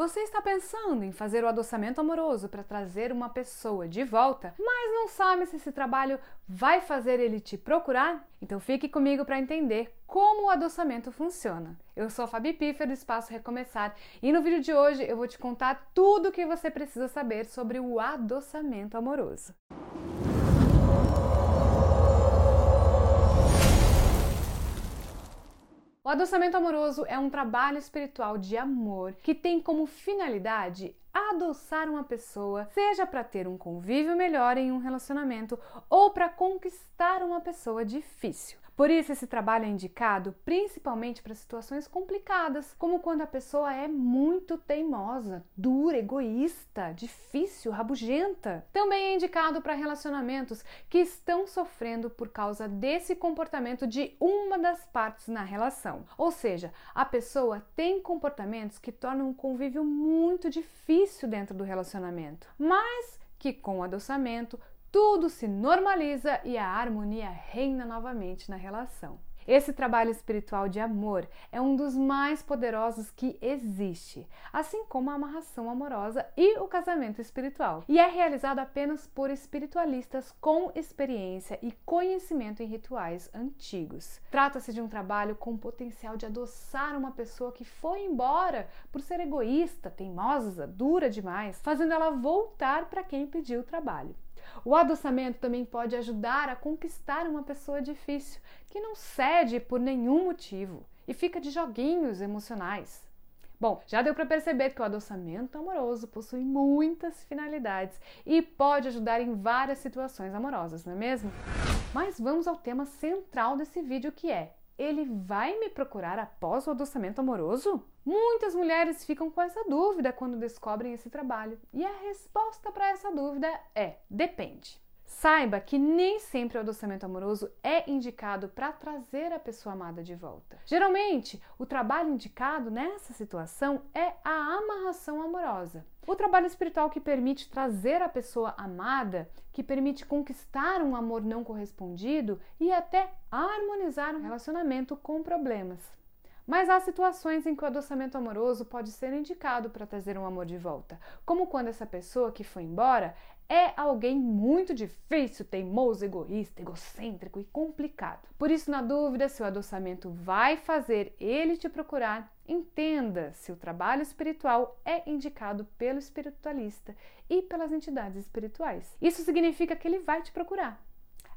Você está pensando em fazer o adoçamento amoroso para trazer uma pessoa de volta, mas não sabe se esse trabalho vai fazer ele te procurar? Então fique comigo para entender como o adoçamento funciona. Eu sou a Fabi Piffer do Espaço Recomeçar e no vídeo de hoje eu vou te contar tudo o que você precisa saber sobre o adoçamento amoroso. O adoçamento amoroso é um trabalho espiritual de amor que tem como finalidade adoçar uma pessoa, seja para ter um convívio melhor em um relacionamento ou para conquistar uma pessoa difícil. Por isso, esse trabalho é indicado principalmente para situações complicadas, como quando a pessoa é muito teimosa, dura, egoísta, difícil, rabugenta. Também é indicado para relacionamentos que estão sofrendo por causa desse comportamento de uma das partes na relação. Ou seja, a pessoa tem comportamentos que tornam o convívio muito difícil dentro do relacionamento, mas que com o adoçamento tudo se normaliza e a harmonia reina novamente na relação. Esse trabalho espiritual de amor é um dos mais poderosos que existe, assim como a amarração amorosa e o casamento espiritual. E é realizado apenas por espiritualistas com experiência e conhecimento em rituais antigos. Trata-se de um trabalho com potencial de adoçar uma pessoa que foi embora por ser egoísta, teimosa, dura demais, fazendo ela voltar para quem pediu o trabalho. O adoçamento também pode ajudar a conquistar uma pessoa difícil que não cede por nenhum motivo e fica de joguinhos emocionais. Bom, já deu para perceber que o adoçamento amoroso possui muitas finalidades e pode ajudar em várias situações amorosas, não é mesmo? Mas vamos ao tema central desse vídeo que é ele vai me procurar após o adoçamento amoroso? Muitas mulheres ficam com essa dúvida quando descobrem esse trabalho, e a resposta para essa dúvida é: depende. Saiba que nem sempre o adoçamento amoroso é indicado para trazer a pessoa amada de volta. Geralmente, o trabalho indicado nessa situação é a amarração amorosa. O trabalho espiritual que permite trazer a pessoa amada, que permite conquistar um amor não correspondido e até harmonizar um relacionamento com problemas. Mas há situações em que o adoçamento amoroso pode ser indicado para trazer um amor de volta, como quando essa pessoa que foi embora é alguém muito difícil, teimoso, egoísta, egocêntrico e complicado. Por isso, na dúvida se o adoçamento vai fazer ele te procurar, entenda se o trabalho espiritual é indicado pelo espiritualista e pelas entidades espirituais. Isso significa que ele vai te procurar.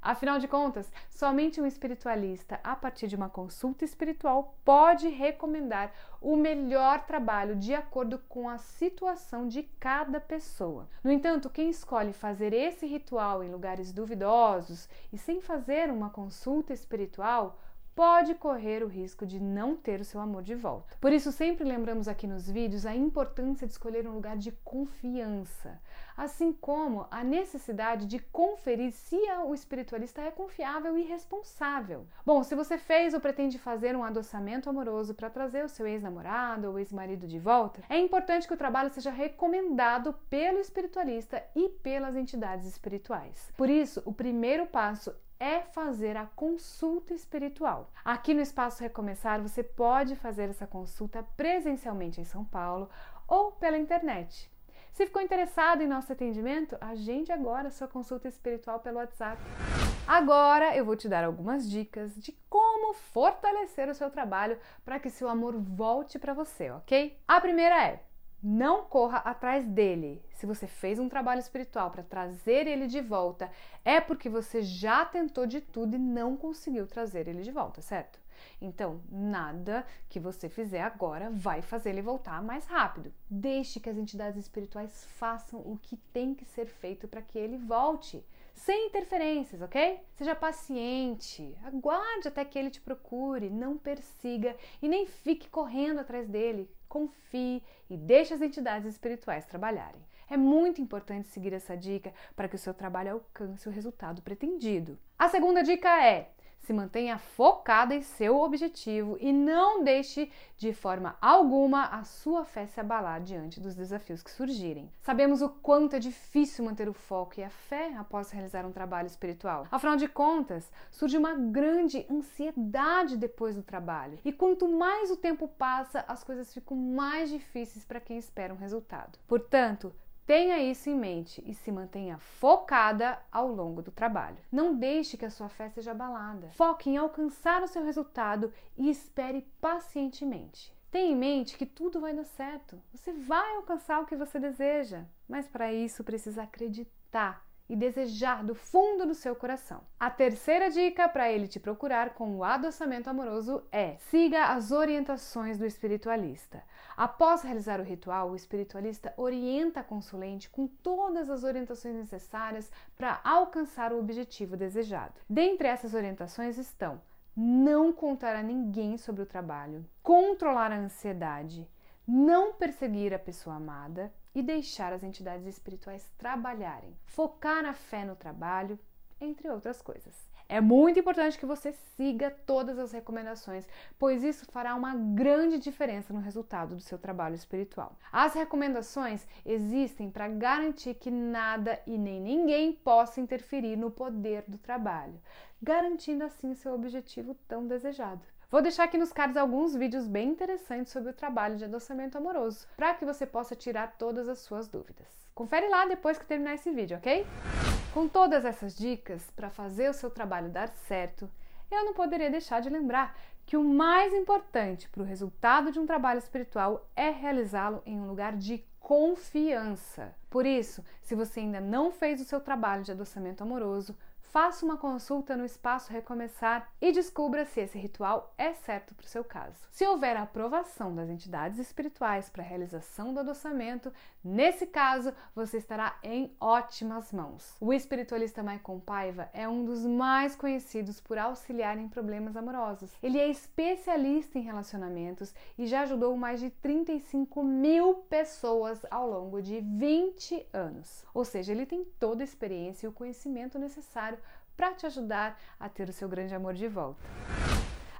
Afinal de contas, somente um espiritualista, a partir de uma consulta espiritual, pode recomendar o melhor trabalho de acordo com a situação de cada pessoa. No entanto, quem escolhe fazer esse ritual em lugares duvidosos e sem fazer uma consulta espiritual pode correr o risco de não ter o seu amor de volta. Por isso, sempre lembramos aqui nos vídeos a importância de escolher um lugar de confiança, assim como a necessidade de conferir se o espiritualista é confiável e responsável. Bom, se você fez ou pretende fazer um adoçamento amoroso para trazer o seu ex-namorado ou ex-marido de volta, é importante que o trabalho seja recomendado pelo espiritualista e pelas entidades espirituais. Por isso, o primeiro passo é fazer a consulta espiritual. Aqui no Espaço Recomeçar você pode fazer essa consulta presencialmente em São Paulo ou pela internet. Se ficou interessado em nosso atendimento, agende agora sua consulta espiritual pelo WhatsApp. Agora eu vou te dar algumas dicas de como fortalecer o seu trabalho para que seu amor volte para você, ok? A primeira é não corra atrás dele. Se você fez um trabalho espiritual para trazer ele de volta, é porque você já tentou de tudo e não conseguiu trazer ele de volta, certo? Então, nada que você fizer agora vai fazer ele voltar mais rápido. Deixe que as entidades espirituais façam o que tem que ser feito para que ele volte sem interferências, ok? Seja paciente, aguarde até que ele te procure, não persiga e nem fique correndo atrás dele. Confie e deixe as entidades espirituais trabalharem. É muito importante seguir essa dica para que o seu trabalho alcance o resultado pretendido. A segunda dica é: Se mantenha focada em seu objetivo e não deixe de forma alguma a sua fé se abalar diante dos desafios que surgirem. Sabemos o quanto é difícil manter o foco e a fé após realizar um trabalho espiritual. Afinal de contas, surge uma grande ansiedade depois do trabalho. E quanto mais o tempo passa, as coisas ficam mais difíceis para quem espera um resultado. Portanto, Tenha isso em mente e se mantenha focada ao longo do trabalho. Não deixe que a sua fé seja abalada. Foque em alcançar o seu resultado e espere pacientemente. Tenha em mente que tudo vai dar certo. Você vai alcançar o que você deseja, mas para isso precisa acreditar e desejar do fundo do seu coração. A terceira dica para ele te procurar com o adoçamento amoroso é: siga as orientações do espiritualista. Após realizar o ritual, o espiritualista orienta a consulente com todas as orientações necessárias para alcançar o objetivo desejado. Dentre essas orientações estão: não contar a ninguém sobre o trabalho, controlar a ansiedade, não perseguir a pessoa amada e deixar as entidades espirituais trabalharem, focar a fé no trabalho, entre outras coisas. É muito importante que você siga todas as recomendações, pois isso fará uma grande diferença no resultado do seu trabalho espiritual. As recomendações existem para garantir que nada e nem ninguém possa interferir no poder do trabalho, garantindo assim seu objetivo tão desejado. Vou deixar aqui nos cards alguns vídeos bem interessantes sobre o trabalho de adoçamento amoroso, para que você possa tirar todas as suas dúvidas. Confere lá depois que terminar esse vídeo, ok? Com todas essas dicas para fazer o seu trabalho dar certo, eu não poderia deixar de lembrar que o mais importante para o resultado de um trabalho espiritual é realizá-lo em um lugar de confiança. Por isso, se você ainda não fez o seu trabalho de adoçamento amoroso, faça uma consulta no espaço Recomeçar e descubra se esse ritual é certo para o seu caso. Se houver aprovação das entidades espirituais para a realização do adoçamento, nesse caso você estará em ótimas mãos. O espiritualista Maicon Paiva é um dos mais conhecidos por auxiliar em problemas amorosos. Ele é especialista em relacionamentos e já ajudou mais de 35 mil pessoas ao longo de 20 anos. Ou seja, ele tem toda a experiência e o conhecimento necessário para te ajudar a ter o seu grande amor de volta.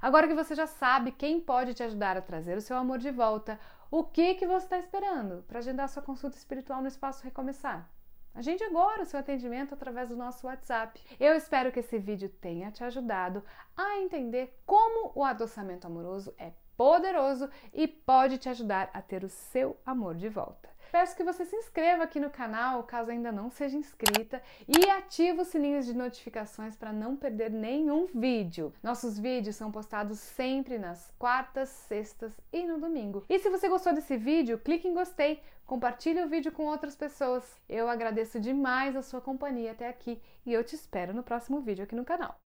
Agora que você já sabe quem pode te ajudar a trazer o seu amor de volta, o que que você está esperando para agendar sua consulta espiritual no Espaço Recomeçar? Agende agora o seu atendimento através do nosso WhatsApp. Eu espero que esse vídeo tenha te ajudado a entender como o adoçamento amoroso é poderoso e pode te ajudar a ter o seu amor de volta. Peço que você se inscreva aqui no canal, caso ainda não seja inscrita, e ative os sininhos de notificações para não perder nenhum vídeo. Nossos vídeos são postados sempre nas quartas, sextas e no domingo. E se você gostou desse vídeo, clique em gostei, compartilhe o vídeo com outras pessoas. Eu agradeço demais a sua companhia até aqui e eu te espero no próximo vídeo aqui no canal.